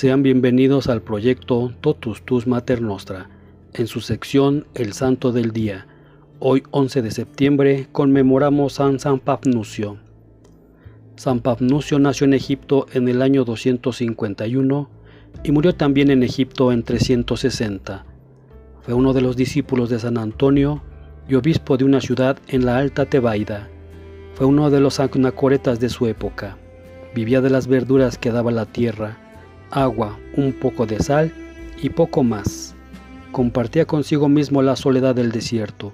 Sean bienvenidos al proyecto Totus Tus Mater Nostra, en su sección El Santo del Día. Hoy 11 de septiembre conmemoramos San San Pafnucio. San Pafnucio nació en Egipto en el año 251 y murió también en Egipto en 360. Fue uno de los discípulos de San Antonio y obispo de una ciudad en la Alta Tebaida. Fue uno de los anacoretas de su época. Vivía de las verduras que daba la tierra agua, un poco de sal y poco más. Compartía consigo mismo la soledad del desierto.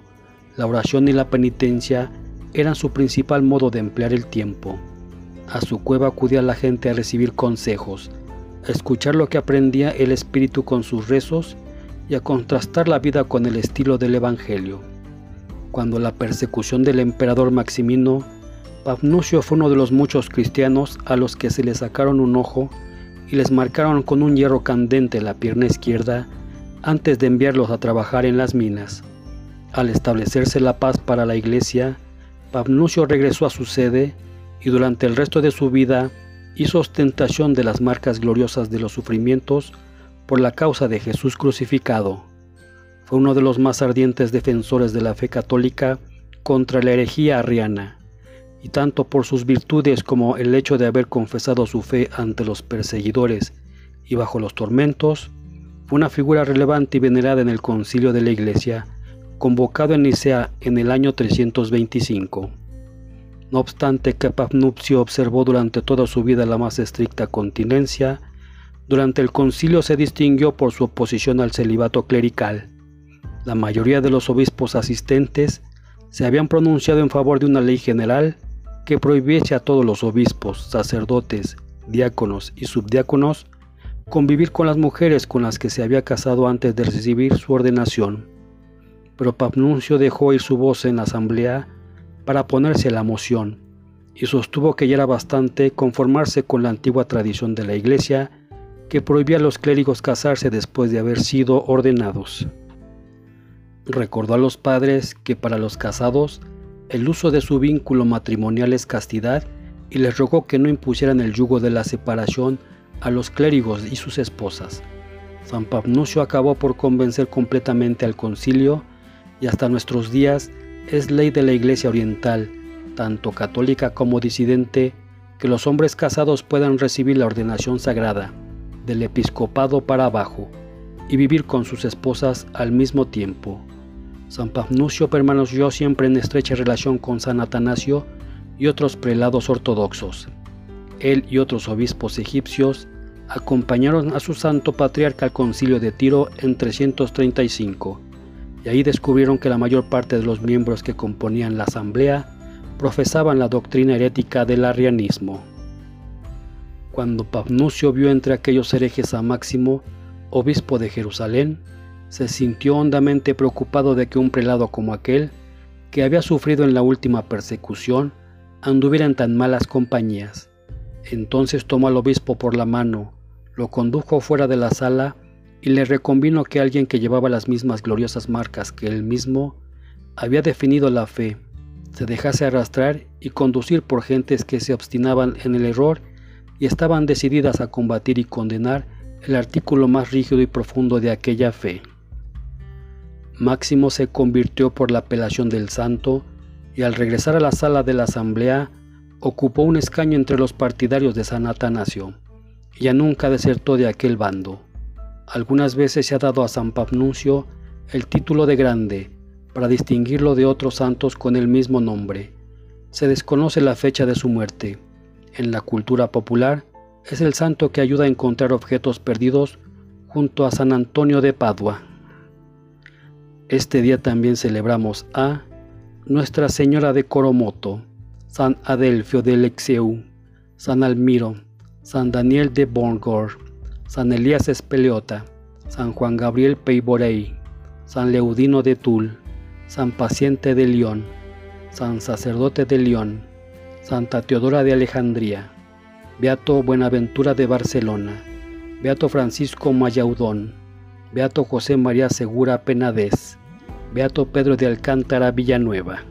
La oración y la penitencia eran su principal modo de emplear el tiempo. A su cueva acudía la gente a recibir consejos, a escuchar lo que aprendía el Espíritu con sus rezos y a contrastar la vida con el estilo del Evangelio. Cuando la persecución del emperador Maximino, Pafnucio fue uno de los muchos cristianos a los que se le sacaron un ojo y les marcaron con un hierro candente la pierna izquierda antes de enviarlos a trabajar en las minas. Al establecerse la paz para la iglesia, Pabnucio regresó a su sede y durante el resto de su vida hizo ostentación de las marcas gloriosas de los sufrimientos por la causa de Jesús crucificado. Fue uno de los más ardientes defensores de la fe católica contra la herejía arriana y tanto por sus virtudes como el hecho de haber confesado su fe ante los perseguidores y bajo los tormentos, fue una figura relevante y venerada en el concilio de la Iglesia, convocado en Nicea en el año 325. No obstante que Papnupcio observó durante toda su vida la más estricta continencia, durante el concilio se distinguió por su oposición al celibato clerical. La mayoría de los obispos asistentes se habían pronunciado en favor de una ley general que prohibiese a todos los obispos, sacerdotes, diáconos y subdiáconos convivir con las mujeres con las que se había casado antes de recibir su ordenación. Pero Papnuncio dejó ir su voz en la asamblea para ponerse a la moción y sostuvo que ya era bastante conformarse con la antigua tradición de la Iglesia que prohibía a los clérigos casarse después de haber sido ordenados. Recordó a los padres que para los casados el uso de su vínculo matrimonial es castidad y les rogó que no impusieran el yugo de la separación a los clérigos y sus esposas. San Pabnucio acabó por convencer completamente al concilio y hasta nuestros días es ley de la Iglesia Oriental, tanto católica como disidente, que los hombres casados puedan recibir la ordenación sagrada, del episcopado para abajo, y vivir con sus esposas al mismo tiempo. San Pafnucio permaneció siempre en estrecha relación con San Atanasio y otros prelados ortodoxos. Él y otros obispos egipcios acompañaron a su santo patriarca al concilio de Tiro en 335, y ahí descubrieron que la mayor parte de los miembros que componían la asamblea profesaban la doctrina herética del arrianismo. Cuando Pafnucio vio entre aquellos herejes a Máximo, obispo de Jerusalén, se sintió hondamente preocupado de que un prelado como aquel, que había sufrido en la última persecución, anduviera en tan malas compañías. Entonces tomó al obispo por la mano, lo condujo fuera de la sala y le reconvino que alguien que llevaba las mismas gloriosas marcas que él mismo había definido la fe, se dejase arrastrar y conducir por gentes que se obstinaban en el error y estaban decididas a combatir y condenar el artículo más rígido y profundo de aquella fe. Máximo se convirtió por la apelación del santo y al regresar a la sala de la asamblea ocupó un escaño entre los partidarios de San Atanasio. Ya nunca desertó de aquel bando. Algunas veces se ha dado a San Pafnuncio el título de grande para distinguirlo de otros santos con el mismo nombre. Se desconoce la fecha de su muerte. En la cultura popular es el santo que ayuda a encontrar objetos perdidos junto a San Antonio de Padua. Este día también celebramos a Nuestra Señora de Coromoto, San Adelfio de Lexeu, San Almiro, San Daniel de Bongor, San Elías Espeleota, San Juan Gabriel Peiborei, San Leudino de Tul, San Paciente de León, San Sacerdote de León, Santa Teodora de Alejandría, Beato Buenaventura de Barcelona, Beato Francisco Mayaudón, Beato José María Segura Penades, Beato Pedro de Alcántara Villanueva.